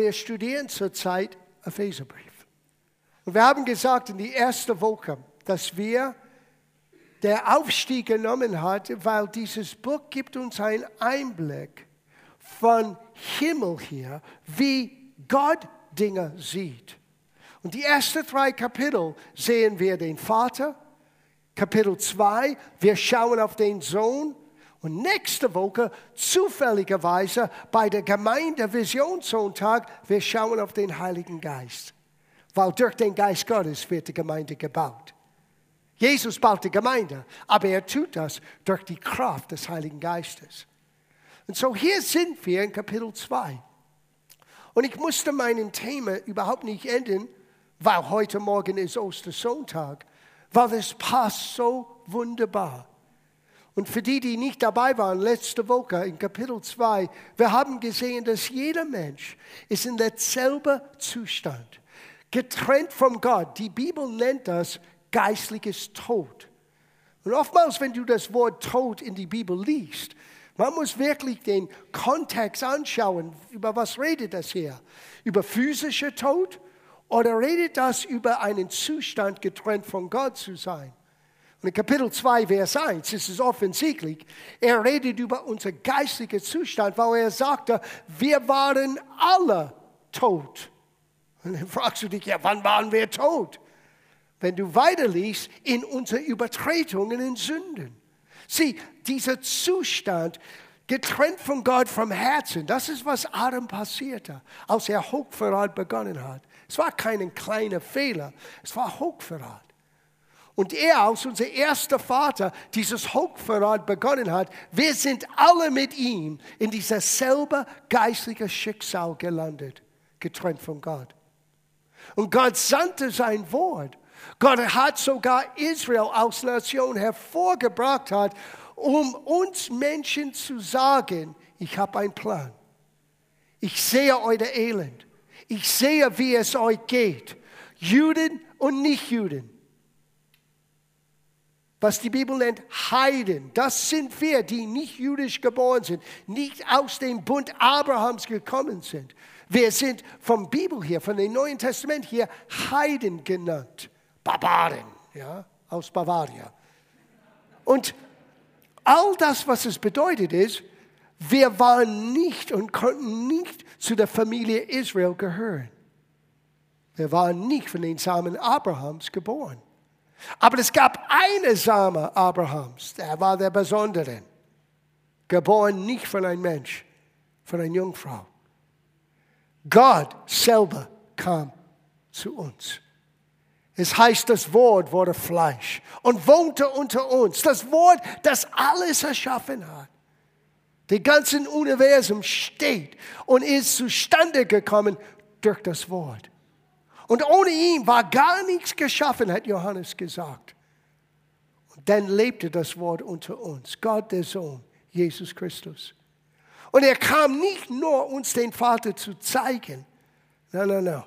wir studieren zurzeit Epheserbrief. Und wir haben gesagt in die erste Woche, dass wir der Aufstieg genommen hat, weil dieses Buch gibt uns einen Einblick von Himmel hier, wie Gott Dinge sieht. Und die ersten drei Kapitel sehen wir den Vater, Kapitel 2, wir schauen auf den Sohn und nächste Woche, zufälligerweise bei der Gemeinde Visionssonntag, wir schauen auf den Heiligen Geist. Weil durch den Geist Gottes wird die Gemeinde gebaut. Jesus baut die Gemeinde, aber er tut das durch die Kraft des Heiligen Geistes. Und so hier sind wir in Kapitel 2. Und ich musste mein Thema überhaupt nicht enden, weil heute Morgen ist Ostersonntag, weil es passt so wunderbar. Und für die, die nicht dabei waren, letzte Woche in Kapitel 2, wir haben gesehen, dass jeder Mensch ist in derselben Zustand, getrennt von Gott. Die Bibel nennt das geistliches Tod. Und oftmals, wenn du das Wort Tod in die Bibel liest, man muss wirklich den Kontext anschauen, über was redet das hier? Über physischer Tod oder redet das über einen Zustand getrennt von Gott zu sein? Und in Kapitel 2, Vers 1 ist es offensichtlich, er redet über unser geistlicher Zustand, weil er sagte, wir waren alle tot. Und dann fragst du dich, ja, wann waren wir tot? Wenn du weiterliest, in unseren Übertretungen und Sünden. Sieh, dieser Zustand, getrennt von Gott vom Herzen, das ist, was Adam passierte, als er Hochverrat begonnen hat. Es war kein kleiner Fehler, es war Hochverrat. Und er als unser erster Vater dieses Hochverrat begonnen hat, wir sind alle mit ihm in dieser selbe geistliche Schicksal gelandet, getrennt von Gott. Und Gott sandte sein Wort. Gott hat sogar Israel als Nation hervorgebracht hat, um uns Menschen zu sagen, ich habe einen Plan. Ich sehe euer Elend. Ich sehe, wie es euch geht. Juden und Nichtjuden was die Bibel nennt Heiden. Das sind wir, die nicht jüdisch geboren sind, nicht aus dem Bund Abrahams gekommen sind. Wir sind vom Bibel hier, von dem Neuen Testament hier Heiden genannt. Barbaren, ja, aus Bavaria. Und all das, was es bedeutet, ist, wir waren nicht und konnten nicht zu der Familie Israel gehören. Wir waren nicht von den Samen Abrahams geboren. Aber es gab eine Same Abrahams, der war der Besondere. Geboren nicht von einem Mensch, von einer Jungfrau. Gott selber kam zu uns. Es heißt, das Wort wurde Fleisch und wohnte unter uns. Das Wort, das alles erschaffen hat. Das ganze Universum steht und ist zustande gekommen durch das Wort. Und ohne ihn war gar nichts geschaffen, hat Johannes gesagt. Und dann lebte das Wort unter uns, Gott der Sohn, Jesus Christus. Und er kam nicht nur uns den Vater zu zeigen. Nein, nein, nein.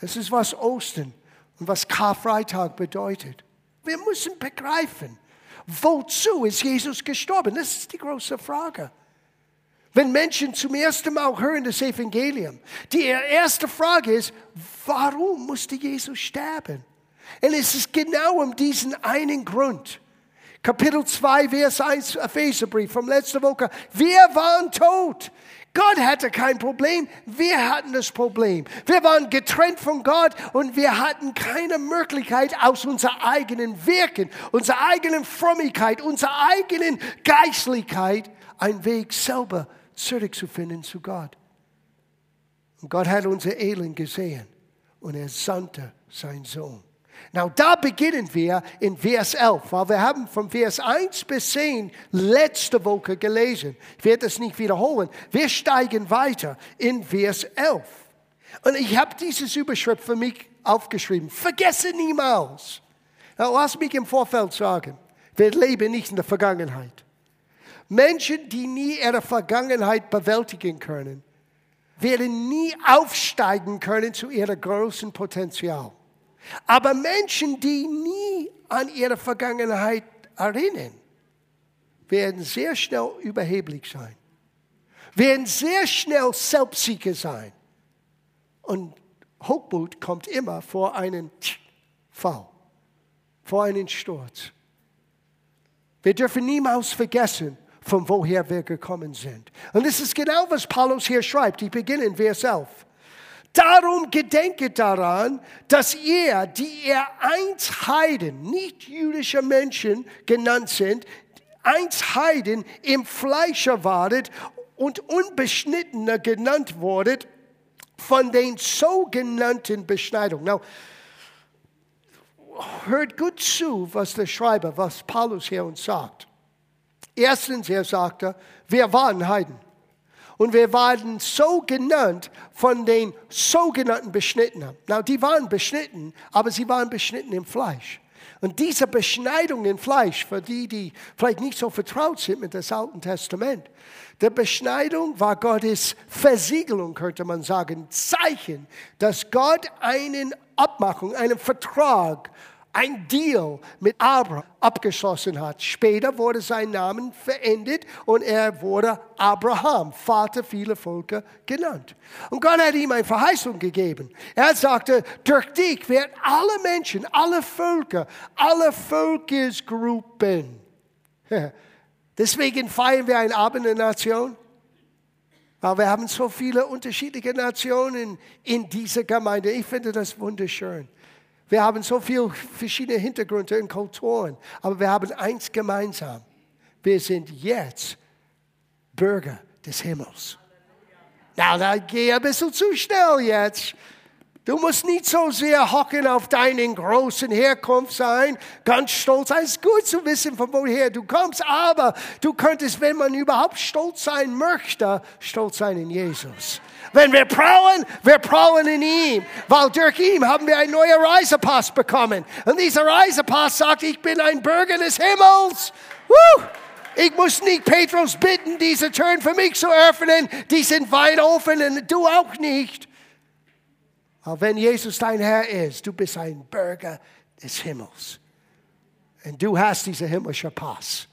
Das ist was Ostern und was Karfreitag bedeutet. Wir müssen begreifen, wozu ist Jesus gestorben? Das ist die große Frage. Wenn Menschen zum ersten Mal hören das Evangelium, die erste Frage ist, warum musste Jesus sterben? Und es ist genau um diesen einen Grund. Kapitel 2, Vers 1, Epheserbrief vom letzten Woche. Wir waren tot. Gott hatte kein Problem, wir hatten das Problem. Wir waren getrennt von Gott und wir hatten keine Möglichkeit aus unserer eigenen Wirken, unserer eigenen Frömmigkeit, unserer eigenen Geistlichkeit einen Weg selber zurückzufinden zu Gott. Und Gott hat unser Elend gesehen und er sandte seinen Sohn. Now, da beginnen wir in Vers 11, weil wir haben von Vers 1 bis 10 letzte Woche gelesen. Ich werde das nicht wiederholen. Wir steigen weiter in Vers 11. Und ich habe dieses Überschrift für mich aufgeschrieben. Vergesse niemals. Now, lass mich im Vorfeld sagen, wir leben nicht in der Vergangenheit. Menschen, die nie ihre Vergangenheit bewältigen können, werden nie aufsteigen können zu ihrem großen Potenzial. Aber Menschen, die nie an ihre Vergangenheit erinnern, werden sehr schnell überheblich sein, werden sehr schnell Selbstsieger sein. Und Hochmut kommt immer vor einen Fall, vor einen Sturz. Wir dürfen niemals vergessen, von woher wir gekommen sind. Und das ist genau, was Paulus hier schreibt. Ich beginne in Vers 11. Darum gedenke daran, dass ihr, die ihr einst Heiden, nicht jüdische Menschen genannt sind, einst Heiden im Fleische waret und unbeschnittener genannt wurdet von den sogenannten Beschneidungen. Now, hört gut zu, was der Schreiber, was Paulus hier uns sagt. Erstens, er sagte, wir waren Heiden. Und wir waren so genannt von den sogenannten Beschnittenen. Na, die waren beschnitten, aber sie waren beschnitten im Fleisch. Und diese Beschneidung im Fleisch, für die, die vielleicht nicht so vertraut sind mit dem Alten Testament, der Beschneidung war Gottes Versiegelung, könnte man sagen, Zeichen, dass Gott einen Abmachung, einen Vertrag ein Deal mit Abraham abgeschlossen hat. Später wurde sein Name verändert und er wurde Abraham, Vater vieler Völker genannt. Und Gott hat ihm eine Verheißung gegeben. Er sagte, durch dich werden alle Menschen, alle Völker, alle Völkersgruppen. Deswegen feiern wir ein Abend der Nation. Weil wir haben so viele unterschiedliche Nationen in dieser Gemeinde. Ich finde das wunderschön. Wir haben so viele verschiedene Hintergründe und Kulturen, aber wir haben eins gemeinsam. Wir sind jetzt Bürger des Himmels. Na, da gehe ein bisschen zu schnell jetzt. Du musst nicht so sehr hocken auf deinen großen Herkunft sein, ganz stolz sein. Es ist gut zu wissen, von woher du kommst, aber du könntest, wenn man überhaupt stolz sein möchte, stolz sein in Jesus. Wenn wir prahlen, wir prahlen in ihm, weil durch ihn haben wir einen neuen Reisepass bekommen. Und dieser Reisepass sagt, ich bin ein Bürger des Himmels. Woo! Ich muss nicht Petrus bitten, diese Türen für mich zu öffnen. Die sind weit offen und du auch nicht. Aber wenn Jesus dein Herr ist, du bist ein Bürger des Himmels. Und du hast diesen himmlischen Pass.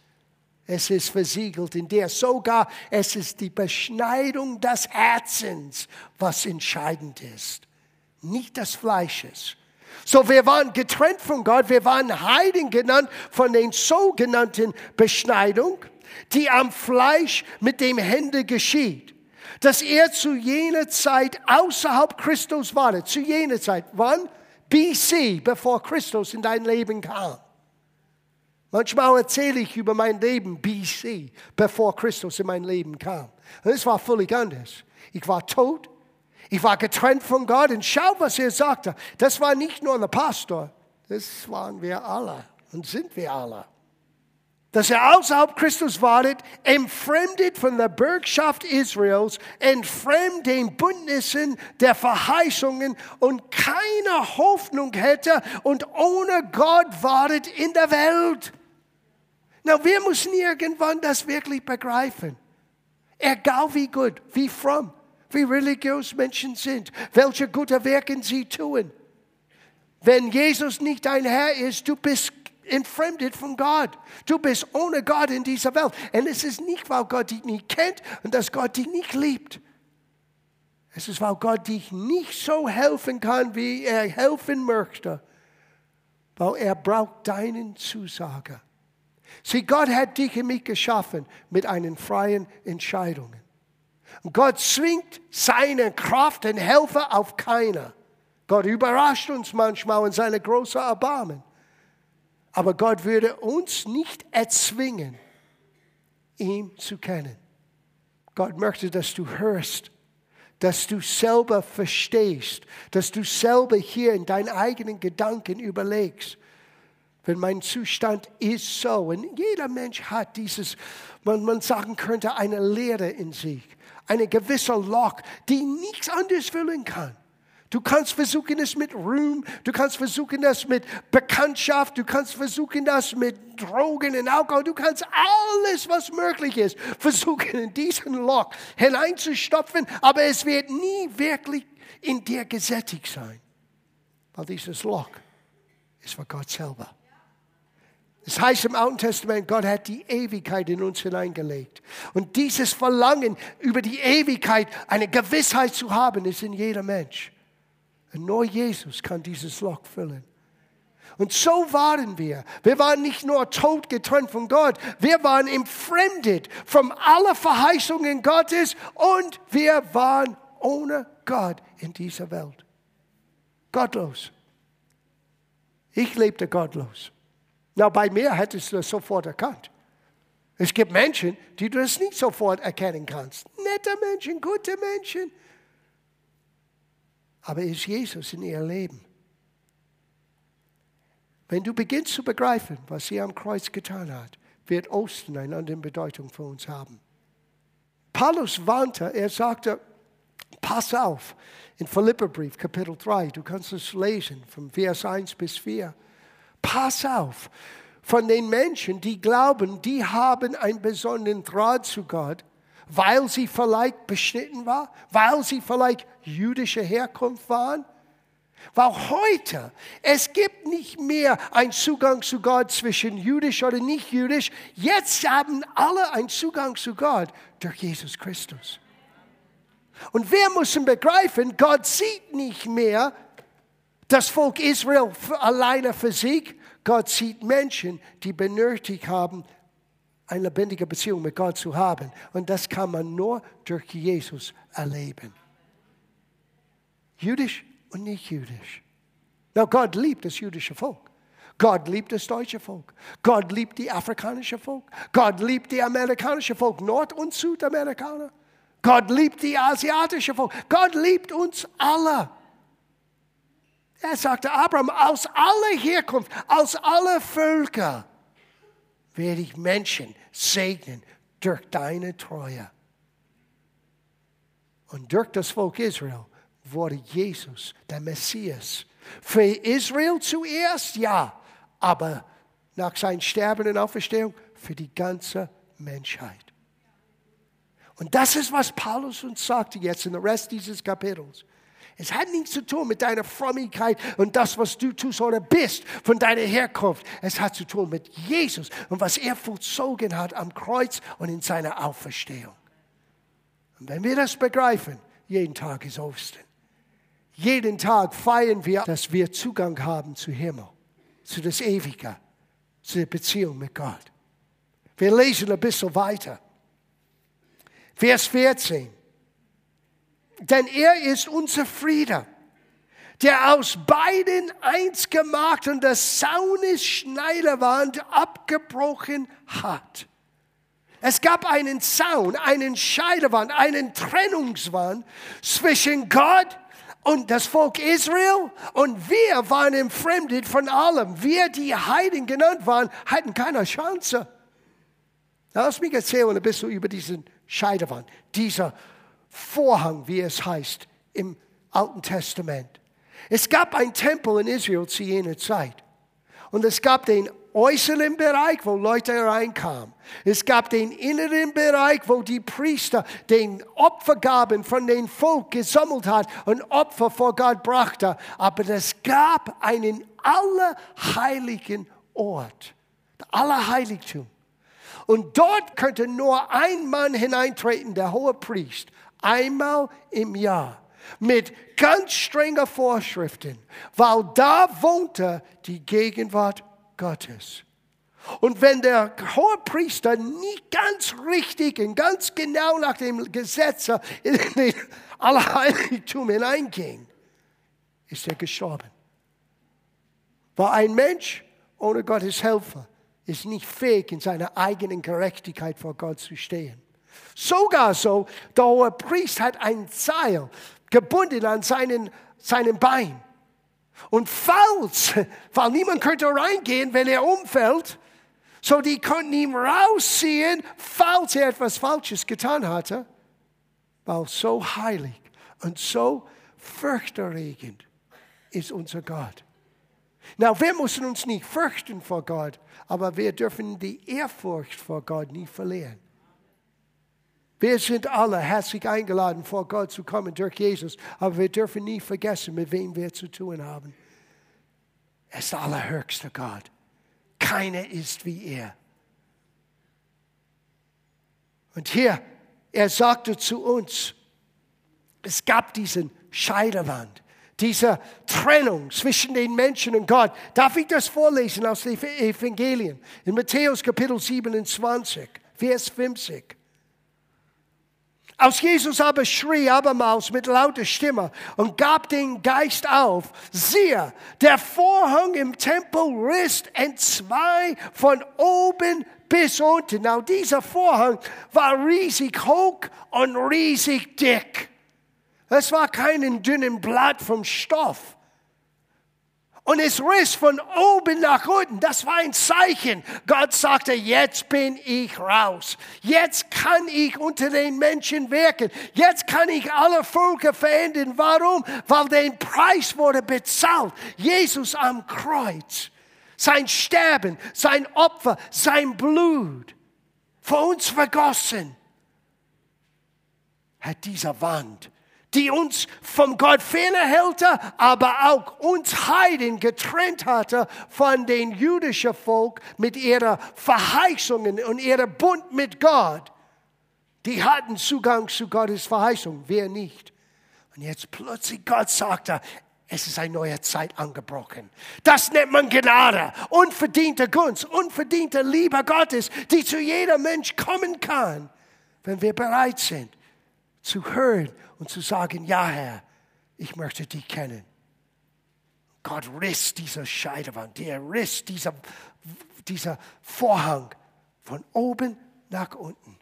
Es ist versiegelt in dir. Sogar es ist die Beschneidung des Herzens, was entscheidend ist. Nicht des Fleisches. So, wir waren getrennt von Gott. Wir waren Heiden genannt von den sogenannten Beschneidung, die am Fleisch mit dem Hände geschieht dass er zu jener Zeit außerhalb Christus war. Zu jener Zeit. Wann? BC, bevor Christus in dein Leben kam. Manchmal erzähle ich über mein Leben BC, bevor Christus in mein Leben kam. Es war völlig anders. Ich war tot. Ich war getrennt von Gott. Und schau, was er sagte. Das war nicht nur der Pastor. Das waren wir alle und sind wir alle dass er außerhalb Christus wartet, entfremdet von der Bürgschaft Israels, entfremd den Bündnissen der Verheißungen und keine Hoffnung hätte und ohne Gott wartet in der Welt. Na, wir müssen irgendwann das wirklich begreifen. Egal wie gut, wie fromm, wie religiös Menschen sind, welche gute Werke sie tun. Wenn Jesus nicht dein Herr ist, du bist entfremdet von Gott. Du bist ohne Gott in dieser Welt. Und es ist nicht, weil Gott dich nicht kennt und dass Gott dich nicht liebt. Es ist, weil Gott dich nicht so helfen kann, wie er helfen möchte. Weil er braucht deinen Zusage. Sieh, Gott hat dich und mich geschaffen mit einen freien Entscheidungen. Gott zwingt seine Kraft und Helfer auf keiner. Gott überrascht uns manchmal in seiner großen Erbarmen. Aber Gott würde uns nicht erzwingen, ihn zu kennen. Gott möchte, dass du hörst, dass du selber verstehst, dass du selber hier in deinen eigenen Gedanken überlegst. Wenn mein Zustand ist so, und jeder Mensch hat dieses, man, man sagen könnte, eine Leere in sich, eine gewisse Loch, die nichts anderes füllen kann. Du kannst versuchen es mit Ruhm, du kannst versuchen das mit Bekanntschaft, du kannst versuchen das mit Drogen und Alkohol, du kannst alles, was möglich ist, versuchen in diesen Loch hineinzustopfen, aber es wird nie wirklich in dir gesättigt sein, weil dieses Loch ist für Gott selber. Das heißt im Alten Testament, Gott hat die Ewigkeit in uns hineingelegt. Und dieses Verlangen über die Ewigkeit, eine Gewissheit zu haben, ist in jeder Mensch. Und nur Jesus kann dieses Loch füllen. Und so waren wir. Wir waren nicht nur tot getrennt von Gott, wir waren entfremdet von aller Verheißungen Gottes und wir waren ohne Gott in dieser Welt. Gottlos. Ich lebte gottlos. Na, bei mir hättest du das sofort erkannt. Es gibt Menschen, die du das nicht sofort erkennen kannst. Nette Menschen, gute Menschen. Aber ist Jesus in ihr Leben? Wenn du beginnst zu begreifen, was sie am Kreuz getan hat, wird Osten eine andere Bedeutung für uns haben. Paulus warnte, er sagte, pass auf, in Philipperbrief, Kapitel 3, du kannst es lesen, von Vers 1 bis 4. Pass auf, von den Menschen, die glauben, die haben einen besonderen Draht zu Gott, weil sie vielleicht beschnitten waren, weil sie vielleicht jüdische Herkunft waren. Weil heute, es gibt nicht mehr einen Zugang zu Gott zwischen jüdisch oder nicht jüdisch. Jetzt haben alle einen Zugang zu Gott durch Jesus Christus. Und wir müssen begreifen, Gott sieht nicht mehr das Volk Israel alleine für sich. Gott sieht Menschen, die benötigt haben, eine lebendige Beziehung mit Gott zu haben. Und das kann man nur durch Jesus erleben. Jüdisch und nicht jüdisch. Na, Gott liebt das jüdische Volk. Gott liebt das deutsche Volk. Gott liebt die afrikanische Volk. Gott liebt die amerikanische Volk, Nord- und Südamerikaner. Gott liebt die asiatische Volk. Gott liebt uns alle. Er sagte Abraham, aus aller Herkunft, aus aller Völker werde ich Menschen segnen durch deine Treue. Und durch das Volk Israel wurde Jesus, der Messias. Für Israel zuerst, ja, aber nach seinem Sterben und Auferstehung für die ganze Menschheit. Und das ist, was Paulus uns sagte jetzt in der Rest dieses Kapitels. Es hat nichts zu tun mit deiner Frömmigkeit und das, was du tust oder bist, von deiner Herkunft. Es hat zu tun mit Jesus und was er vollzogen hat am Kreuz und in seiner Auferstehung. Und wenn wir das begreifen, jeden Tag ist Ostern. Jeden Tag feiern wir, dass wir Zugang haben zu Himmel, zu das Ewige, zu der Beziehung mit Gott. Wir lesen ein bisschen weiter. Vers 14. Denn er ist unser Friede, der aus beiden eins gemacht und das Saunes Schneiderwand abgebrochen hat. Es gab einen Zaun, einen Scheidewand, einen Trennungswand zwischen Gott und das Volk Israel und wir waren entfremdet von allem. Wir, die Heiden genannt waren, hatten keine Chance. Lass mich erzählen ein bisschen über diesen Scheidewand, dieser Vorhang, wie es heißt im Alten Testament. Es gab einen Tempel in Israel zu jener Zeit. Und es gab den äußeren Bereich, wo Leute reinkamen. Es gab den inneren Bereich, wo die Priester den Opfergaben von dem Volk gesammelt hat und Opfer vor Gott brachte. Aber es gab einen allerheiligen Ort, Allerheiligtum. Und dort könnte nur ein Mann hineintreten, der hohe Priest, einmal im Jahr mit ganz strenger Vorschriften, weil da wohnte die Gegenwart Gottes. Und wenn der hohe Priester nicht ganz richtig und ganz genau nach dem Gesetz in den Allerheiligtum hineinging, ist er gestorben. War ein Mensch ohne Gottes Helfer ist nicht fähig, in seiner eigenen Gerechtigkeit vor Gott zu stehen. Sogar so, der hohe Priester hat ein Seil gebunden an seinen, seinen Bein. Und falls, weil niemand könnte reingehen, wenn er umfällt, so die konnten ihn rausziehen, falls er etwas Falsches getan hatte, weil so heilig und so furchterregend ist unser Gott. Na, wir müssen uns nicht fürchten vor Gott, aber wir dürfen die Ehrfurcht vor Gott nie verlieren. Wir sind alle herzlich eingeladen, vor Gott zu kommen durch Jesus, aber wir dürfen nie vergessen, mit wem wir zu tun haben. Er ist der allerhöchste Gott. Keiner ist wie er. Und hier, er sagte zu uns, es gab diesen Scheidewand Diese Trennung zwischen den Menschen und Gott. Darf ich das vorlesen aus den Evangelien? In Matthäus Kapitel 27, Vers 50. Aus Jesus aber schrie abermals mit lauter Stimme und gab den Geist auf. Siehe, der Vorhang im Tempel riss entzwei von oben bis unten. Now, dieser Vorhang war riesig hoch und riesig dick. Es war kein dünnen Blatt vom Stoff. Und es riss von oben nach unten. Das war ein Zeichen. Gott sagte, jetzt bin ich raus. Jetzt kann ich unter den Menschen wirken. Jetzt kann ich alle Völker verändern. Warum? Weil der Preis wurde bezahlt. Jesus am Kreuz. Sein Sterben, sein Opfer, sein Blut. Für uns vergossen. Hat dieser Wand die uns vom Gott fernhält, aber auch uns Heiden getrennt hatte von dem jüdischen Volk mit ihren Verheißungen und ihrem Bund mit Gott. Die hatten Zugang zu Gottes Verheißung, wer nicht. Und jetzt plötzlich Gott sagte, es ist eine neue Zeit angebrochen. Das nennt man Gnade, unverdiente Gunst, unverdiente Liebe Gottes, die zu jedem Mensch kommen kann, wenn wir bereit sind zu hören und zu sagen, ja Herr, ich möchte dich kennen. Gott riss diese Scheidewand, er riss dieser, dieser Vorhang von oben nach unten.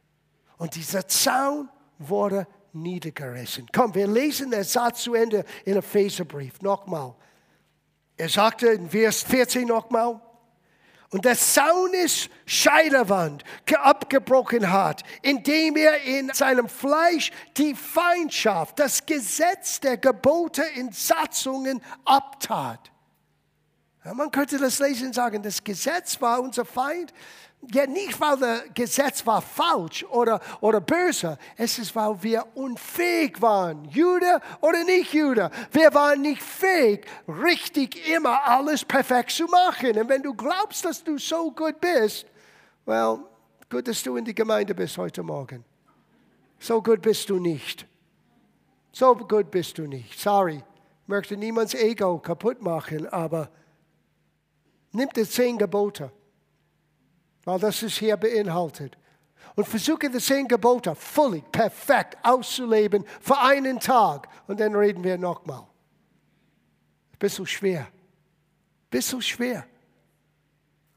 Und dieser Zaun wurde niedergerissen. Komm, wir lesen den Satz zu Ende in Epheserbrief nochmal. Er sagte in Vers 14 nochmal, und der Saunis Scheidewand abgebrochen hat, indem er in seinem Fleisch die Feindschaft, das Gesetz der Gebote in Satzungen abtat. Man könnte das lesen und sagen, das Gesetz war unser Feind, ja, nicht, weil das Gesetz war falsch oder, oder böse. Es ist, weil wir unfähig waren. Jude oder nicht Jude. Wir waren nicht fähig, richtig immer alles perfekt zu machen. Und wenn du glaubst, dass du so gut bist, well, gut, dass du in die Gemeinde bist heute Morgen. So gut bist du nicht. So gut bist du nicht. Sorry. Ich möchte niemands Ego kaputt machen, aber nimm die zehn Gebote weil das ist hier beinhaltet. Und versuche die zehn Gebote völlig perfekt auszuleben für einen Tag. Und dann reden wir nochmal. Du schwer? Du schwer?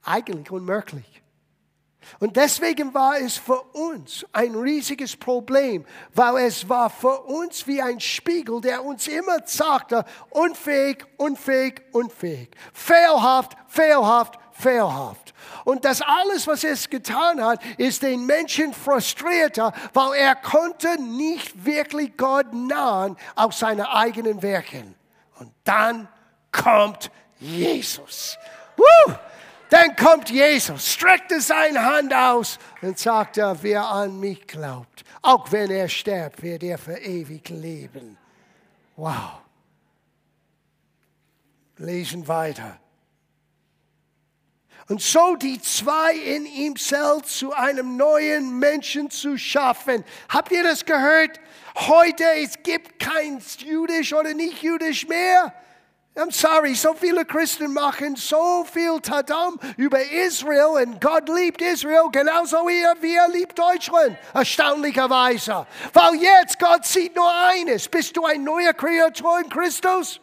Eigentlich unmöglich. Und deswegen war es für uns ein riesiges Problem, weil es war für uns wie ein Spiegel, der uns immer sagte, unfähig, unfähig, unfähig, fehlhaft, fehlhaft, fehlhaft. Und das alles, was er getan hat, ist den Menschen frustrierter, weil er konnte nicht wirklich Gott nahen aus seinen eigenen Werken. Und dann kommt Jesus. Woo! Dann kommt Jesus, streckte seine Hand aus und sagte, wer an mich glaubt, auch wenn er stirbt, wird er für ewig leben. Wow. Lesen weiter und so die zwei in ihm selbst zu einem neuen Menschen zu schaffen. Habt ihr das gehört? Heute, es gibt kein jüdisch oder nicht jüdisch mehr. I'm sorry, so viele Christen machen so viel Tadam über Israel und Gott liebt Israel genauso wie er, liebt Deutschland. Erstaunlicherweise. Weil jetzt Gott sieht nur eines. Bist du ein neuer Kreatur in Christus?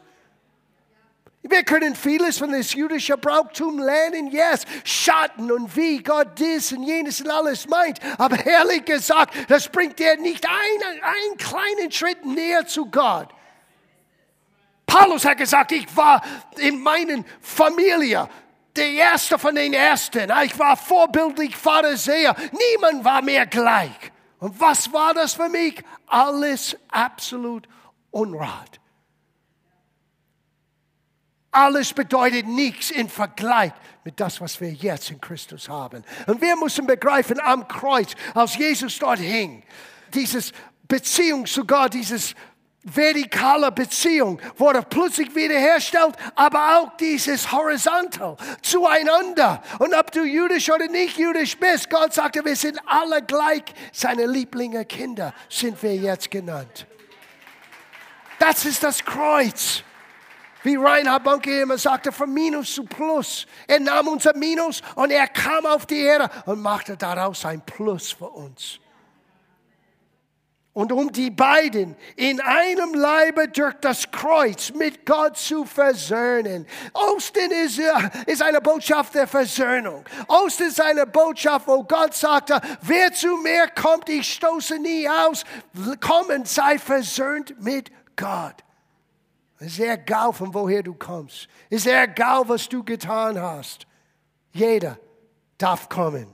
Wir können vieles von das jüdische Brauchtum lernen, yes, Schatten und wie Gott dies und jenes und alles meint. Aber ehrlich gesagt, das bringt dir nicht einen, einen kleinen Schritt näher zu Gott. Paulus hat gesagt, ich war in meiner Familie der Erste von den Ersten. Ich war vorbildlich Pharisäer. Niemand war mir gleich. Und was war das für mich? Alles absolut Unrat. Alles bedeutet nichts im Vergleich mit das, was wir jetzt in Christus haben. Und wir müssen begreifen am Kreuz, als Jesus dort hing, dieses Beziehung zu Gott, dieses vertikale Beziehung wurde plötzlich wiederhergestellt, aber auch dieses Horizontal zueinander. Und ob du jüdisch oder nicht jüdisch bist, Gott sagte, wir sind alle gleich. Seine Lieblinge Kinder sind wir jetzt genannt. Das ist das Kreuz. Wie Reinhard Bonke immer sagte, von Minus zu Plus. Er nahm unser Minus und er kam auf die Erde und machte daraus ein Plus für uns. Und um die beiden in einem Leibe durch das Kreuz mit Gott zu versöhnen. Ostern ist, äh, ist eine Botschaft der Versöhnung. Ostern ist eine Botschaft, wo Gott sagte, wer zu mir kommt, ich stoße nie aus. Komm und sei versöhnt mit Gott. Es ist egal, von woher du kommst. Es ist egal, was du getan hast. Jeder darf kommen.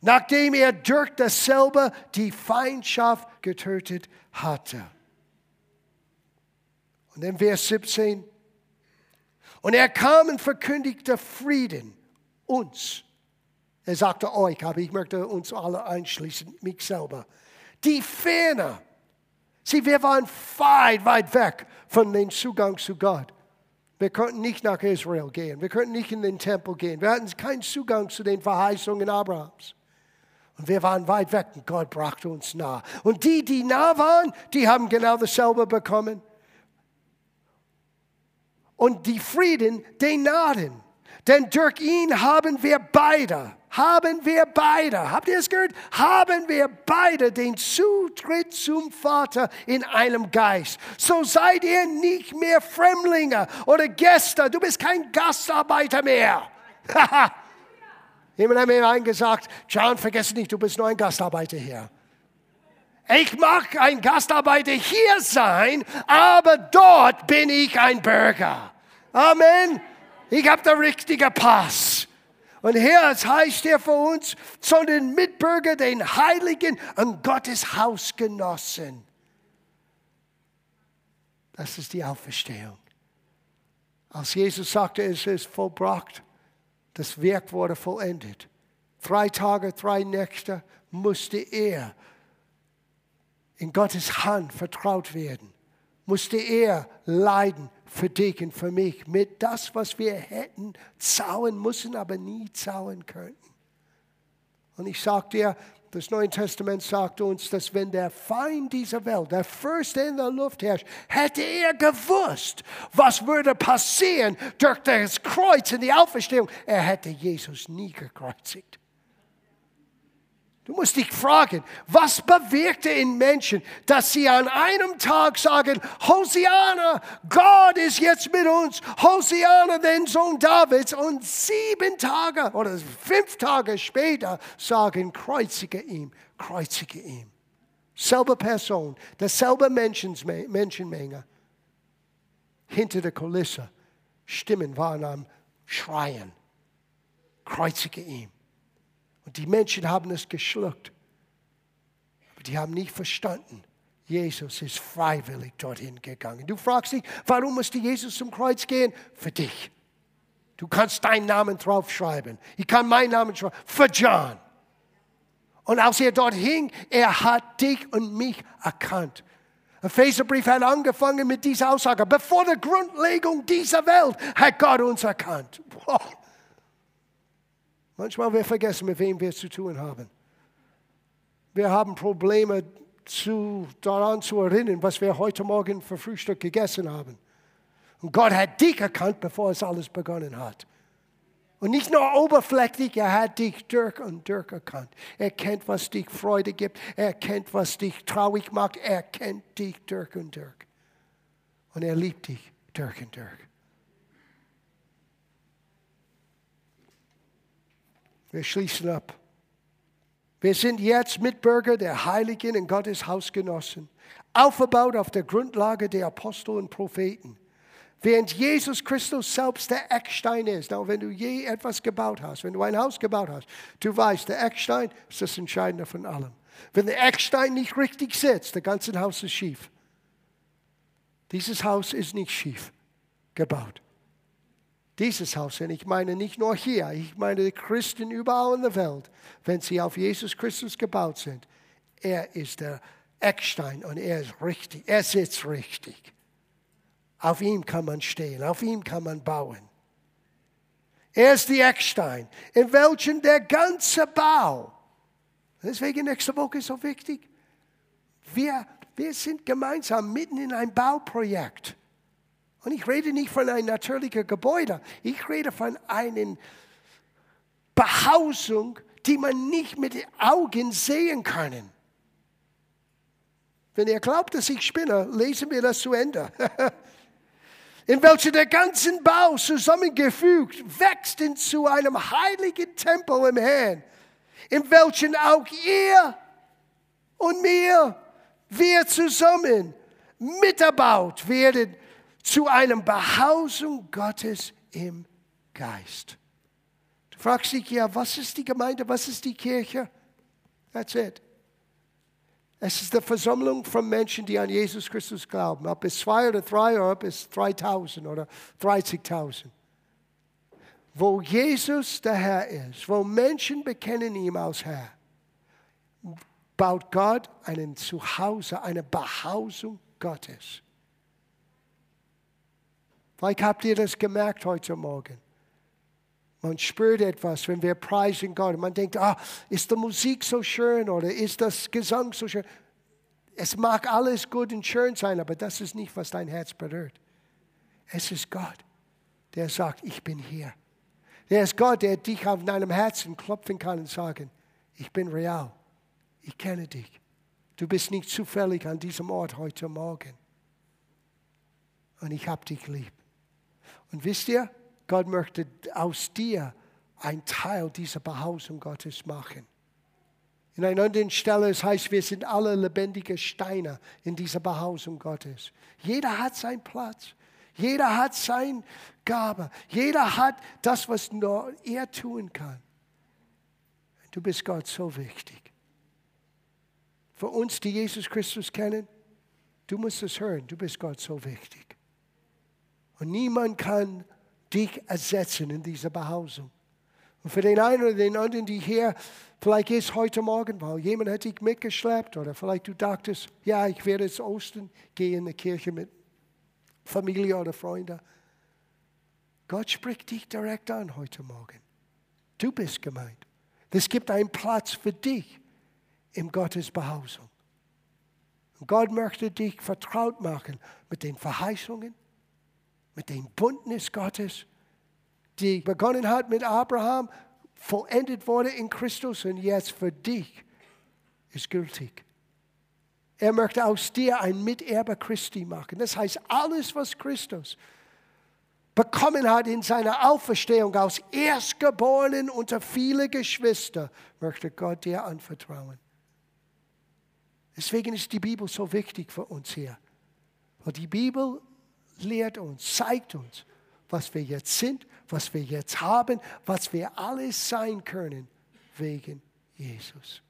Nachdem er durch dasselbe die Feindschaft getötet hatte. Und dann Vers 17. Und er kam und verkündigte Frieden uns. Er sagte euch, aber ich möchte uns alle einschließen, mich selber. Die Ferne Sieh, wir waren weit, weit weg von dem Zugang zu Gott. Wir konnten nicht nach Israel gehen. Wir konnten nicht in den Tempel gehen. Wir hatten keinen Zugang zu den Verheißungen Abrahams. Und wir waren weit weg und Gott brachte uns nah. Und die, die nah waren, die haben genau dasselbe bekommen. Und die Frieden, den Nahen. Denn durch ihn haben wir beide haben wir beide, habt ihr es gehört? Haben wir beide den Zutritt zum Vater in einem Geist. So seid ihr nicht mehr Fremdlinge oder Gäste. Du bist kein Gastarbeiter mehr. Jemand hat mir eingesagt, John, vergesse nicht, du bist nur ein Gastarbeiter hier. Ich mag ein Gastarbeiter hier sein, aber dort bin ich ein Bürger. Amen. Ich habe den richtigen Pass. Und Herz heißt er für uns, sondern Mitbürger, den Heiligen und Gottes Hausgenossen. Das ist die Auferstehung. Als Jesus sagte, es ist vollbracht, das Werk wurde vollendet. Drei Tage, drei Nächte musste er in Gottes Hand vertraut werden, musste er leiden für dich und für mich mit das, was wir hätten zauen müssen, aber nie zauen könnten. Und ich sage dir, das Neue Testament sagt uns, dass wenn der Feind dieser Welt, der Fürst in der Luft herrscht, hätte er gewusst, was würde passieren durch das Kreuz in die Auferstehung, er hätte Jesus nie gekreuzigt. Du musst dich fragen, was bewirkte in Menschen, dass sie an einem Tag sagen, Hosiana, Gott ist jetzt mit uns, Hosiana, den Sohn Davids, und sieben Tage oder fünf Tage später sagen, kreuzige ihn, kreuzige ihn. Selbe Person, derselbe Menschenmenge. Hinter der Kulisse, Stimmen waren am Schreien, kreuzige ihn. Und die Menschen haben es geschluckt. Aber die haben nicht verstanden. Jesus ist freiwillig dorthin gegangen. Du fragst dich, warum musste Jesus zum Kreuz gehen? Für dich. Du kannst deinen Namen draufschreiben. Ich kann meinen Namen schreiben. Für John. Und als er dort hing, er hat dich und mich erkannt. Epheserbrief hat angefangen mit dieser Aussage. Bevor der Grundlegung dieser Welt hat Gott uns erkannt. Wow. Manchmal wir vergessen, mit wem wir zu tun haben. Wir haben Probleme, zu, daran zu erinnern, was wir heute Morgen für Frühstück gegessen haben. Und Gott hat dich erkannt, bevor es alles begonnen hat. Und nicht nur oberflächlich, er hat dich durch und durch erkannt. Er kennt, was dich Freude gibt. Er kennt, was dich traurig macht. Er kennt dich durch und durch. Und er liebt dich durch und durch. Wir schließen ab. Wir sind jetzt Mitbürger der Heiligen in Gottes Hausgenossen, aufgebaut auf der Grundlage der Apostel und Propheten. Während Jesus Christus selbst der Eckstein ist. Now, wenn du je etwas gebaut hast, wenn du ein Haus gebaut hast, du weißt, der Eckstein ist das Entscheidende von allem. Wenn der Eckstein nicht richtig sitzt, der ganze Haus ist schief. Dieses Haus ist nicht schief gebaut dieses Haus, und ich meine nicht nur hier, ich meine die Christen überall in der Welt, wenn sie auf Jesus Christus gebaut sind, er ist der Eckstein und er ist richtig, er sitzt richtig. Auf ihm kann man stehen, auf ihm kann man bauen. Er ist die Eckstein, in welchem der ganze Bau, deswegen nächste Woche so wichtig, wir, wir sind gemeinsam mitten in einem Bauprojekt. Und ich rede nicht von einem natürlichen Gebäude, ich rede von einer Behausung, die man nicht mit den Augen sehen kann. Wenn ihr glaubt, dass ich spinne, lesen wir das zu Ende. in welcher der ganze Bau zusammengefügt wächst zu einem heiligen Tempel im Herrn, in welchen auch ihr und mir, wir zusammen miterbaut werden zu einem Behausung Gottes im Geist. Du fragst dich ja, was ist die Gemeinde, was ist die Kirche? That's it. Es ist die Versammlung von Menschen, die an Jesus Christus glauben. Ob es zwei oder drei oder ob es 3000 oder 30.000. Wo Jesus der Herr ist, wo Menschen bekennen ihn als Herr, baut Gott einen Zuhause, eine Behausung Gottes. Vielleicht habt ihr das gemerkt heute Morgen. Man spürt etwas, wenn wir preisen Gott. Man denkt, ah, ist die Musik so schön oder ist das Gesang so schön? Es mag alles gut und schön sein, aber das ist nicht, was dein Herz berührt. Es ist Gott, der sagt, ich bin hier. Der ist Gott, der dich auf deinem Herzen klopfen kann und sagen, ich bin real. Ich kenne dich. Du bist nicht zufällig an diesem Ort heute Morgen. Und ich habe dich lieb. Und wisst ihr, Gott möchte aus dir ein Teil dieser Behausung Gottes machen. In einer anderen Stelle es heißt, wir sind alle lebendige Steine in dieser Behausung Gottes. Jeder hat seinen Platz. Jeder hat seine Gabe. Jeder hat das, was nur er tun kann. Du bist Gott so wichtig. Für uns, die Jesus Christus kennen, du musst es hören. Du bist Gott so wichtig. Und niemand kann dich ersetzen in dieser Behausung. Und für den einen oder den anderen, die hier vielleicht ist heute Morgen, weil jemand hat dich mitgeschleppt oder vielleicht du dachtest, ja, ich werde jetzt Ostern gehen in die Kirche mit Familie oder Freunden. Gott spricht dich direkt an heute Morgen. Du bist gemeint. Es gibt einen Platz für dich in Gottes Behausung. Und Gott möchte dich vertraut machen mit den Verheißungen, mit dem Bündnis Gottes, die begonnen hat mit Abraham, vollendet wurde in Christus und jetzt für dich ist gültig. Er möchte aus dir ein Miterbe Christi machen. Das heißt, alles, was Christus bekommen hat in seiner Auferstehung als Erstgeborenen unter viele Geschwister, möchte Gott dir anvertrauen. Deswegen ist die Bibel so wichtig für uns hier. Weil die Bibel lehrt uns, zeigt uns, was wir jetzt sind, was wir jetzt haben, was wir alles sein können wegen Jesus.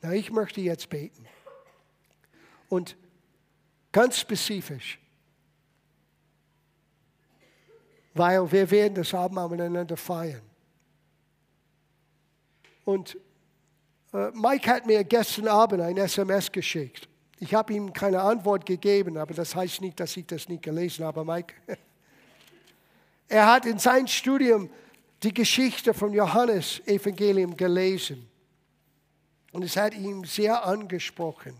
Na, ich möchte jetzt beten. Und ganz spezifisch, weil wir werden das Abend miteinander feiern. Und äh, Mike hat mir gestern Abend ein SMS geschickt. Ich habe ihm keine Antwort gegeben, aber das heißt nicht, dass ich das nicht gelesen habe, Mike. Er hat in seinem Studium die Geschichte von Johannes Evangelium gelesen. Und es hat ihn sehr angesprochen.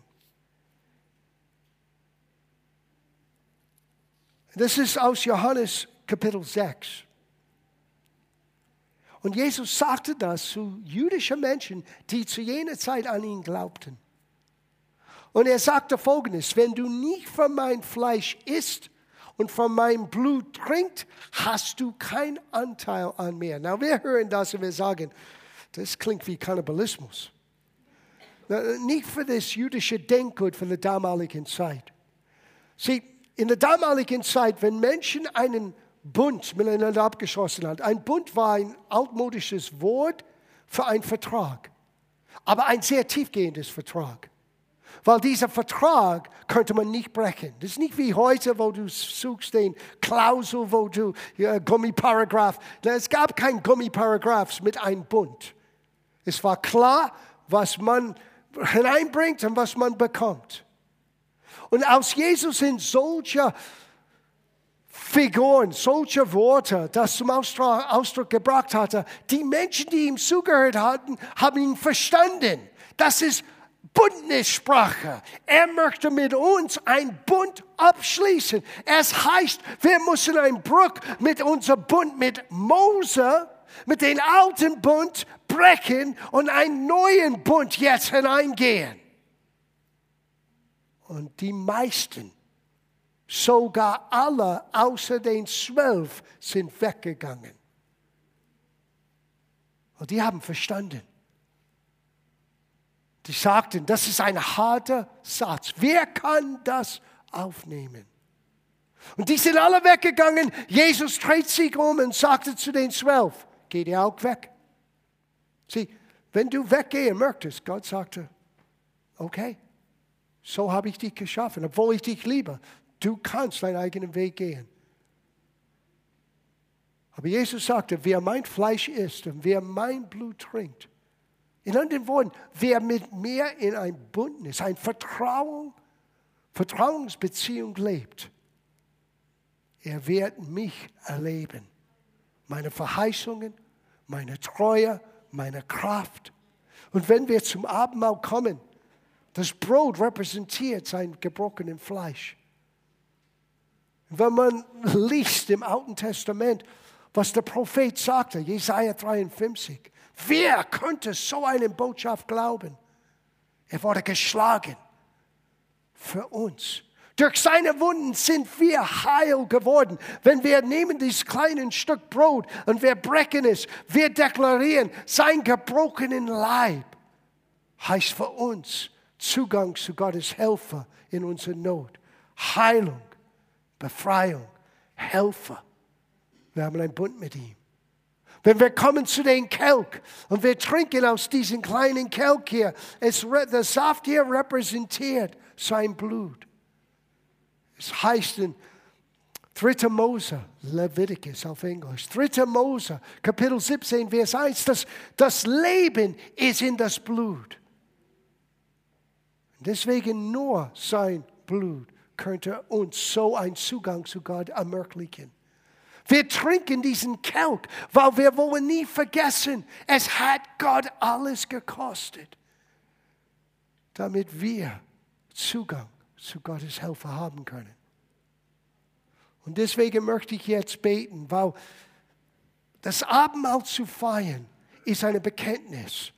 Das ist aus Johannes Kapitel 6. Und Jesus sagte das zu jüdischen Menschen, die zu jener Zeit an ihn glaubten. Und er sagte folgendes, wenn du nicht von meinem Fleisch isst und von meinem Blut trinkt, hast du keinen Anteil an mir. Na, wir hören das und wir sagen, das klingt wie Kannibalismus. Nicht für das jüdische Denkgut von der damaligen Zeit. Sieh, in der damaligen Zeit, wenn Menschen einen Bund miteinander abgeschlossen haben, ein Bund war ein altmodisches Wort für einen Vertrag, aber ein sehr tiefgehendes Vertrag. Weil dieser Vertrag könnte man nicht brechen. Das ist nicht wie heute, wo du suchst den Klausel, wo du ja, Gummiparagraph. Es gab kein Gummiparagraph mit einem Bund. Es war klar, was man hineinbringt und was man bekommt. Und aus Jesus sind solche Figuren, solche Worte, das zum Ausdruck gebracht hatte. Die Menschen, die ihm zugehört hatten, haben ihn verstanden. Das ist Bündnissprache. Er möchte mit uns ein Bund abschließen. Es heißt, wir müssen ein Bruch mit unserem Bund mit Mose, mit dem alten Bund brechen und einen neuen Bund jetzt hineingehen. Und die meisten, sogar alle außer den zwölf, sind weggegangen. Und die haben verstanden. Die sagten, das ist ein harter Satz. Wer kann das aufnehmen? Und die sind alle weggegangen. Jesus dreht sich um und sagte zu den zwölf, geht ihr auch weg? Sieh, wenn du weggehen möchtest, Gott sagte, okay, so habe ich dich geschaffen, obwohl ich dich liebe. Du kannst deinen eigenen Weg gehen. Aber Jesus sagte, wer mein Fleisch isst und wer mein Blut trinkt, in anderen Worten, wer mit mir in ein Bündnis, ein Vertrauen, Vertrauensbeziehung lebt, er wird mich erleben. Meine Verheißungen, meine Treue, meine Kraft. Und wenn wir zum Abendmahl kommen, das Brot repräsentiert sein gebrochenen Fleisch. Wenn man liest im Alten Testament, was der Prophet sagte, Jesaja 53, wer könnte so eine Botschaft glauben? Er wurde geschlagen für uns. Durch seine Wunden sind wir heil geworden. Wenn wir nehmen dieses kleine Stück Brot und wir brechen es, wir deklarieren, sein gebrochenen Leib heißt für uns Zugang zu Gottes Helfer in unserer Not. Heilung, Befreiung, Helfer. Wir haben einen Bund mit ihm. Wenn wir kommen zu den Kelk und wir trinken aus diesem kleinen Kelk hier, es, der Saft hier repräsentiert sein Blut. Es heißt in 3. Mose, Leviticus auf Englisch, 3. Mose, Kapitel 17, Vers 1, dass das Leben ist in das Blut. Deswegen nur sein Blut könnte uns so einen Zugang zu Gott ermöglichen. Wir trinken diesen Kelk, weil wir wollen nie vergessen, es hat Gott alles gekostet, damit wir Zugang zu Gottes Helfer haben können. Und deswegen möchte ich jetzt beten, weil das Abendmahl zu feiern ist eine Bekenntnis.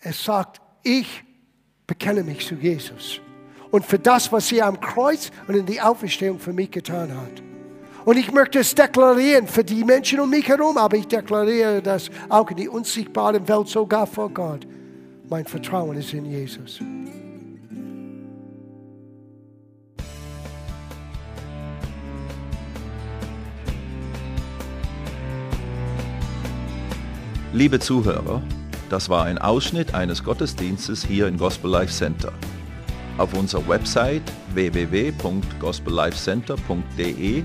Es sagt, ich bekenne mich zu Jesus und für das, was er am Kreuz und in die Auferstehung für mich getan hat. Und ich möchte es deklarieren für die Menschen um mich herum, aber ich deklariere das auch in die unsichtbare Welt, sogar vor Gott. Mein Vertrauen ist in Jesus. Liebe Zuhörer, das war ein Ausschnitt eines Gottesdienstes hier im Gospel Life Center. Auf unserer Website www.gospellifecenter.de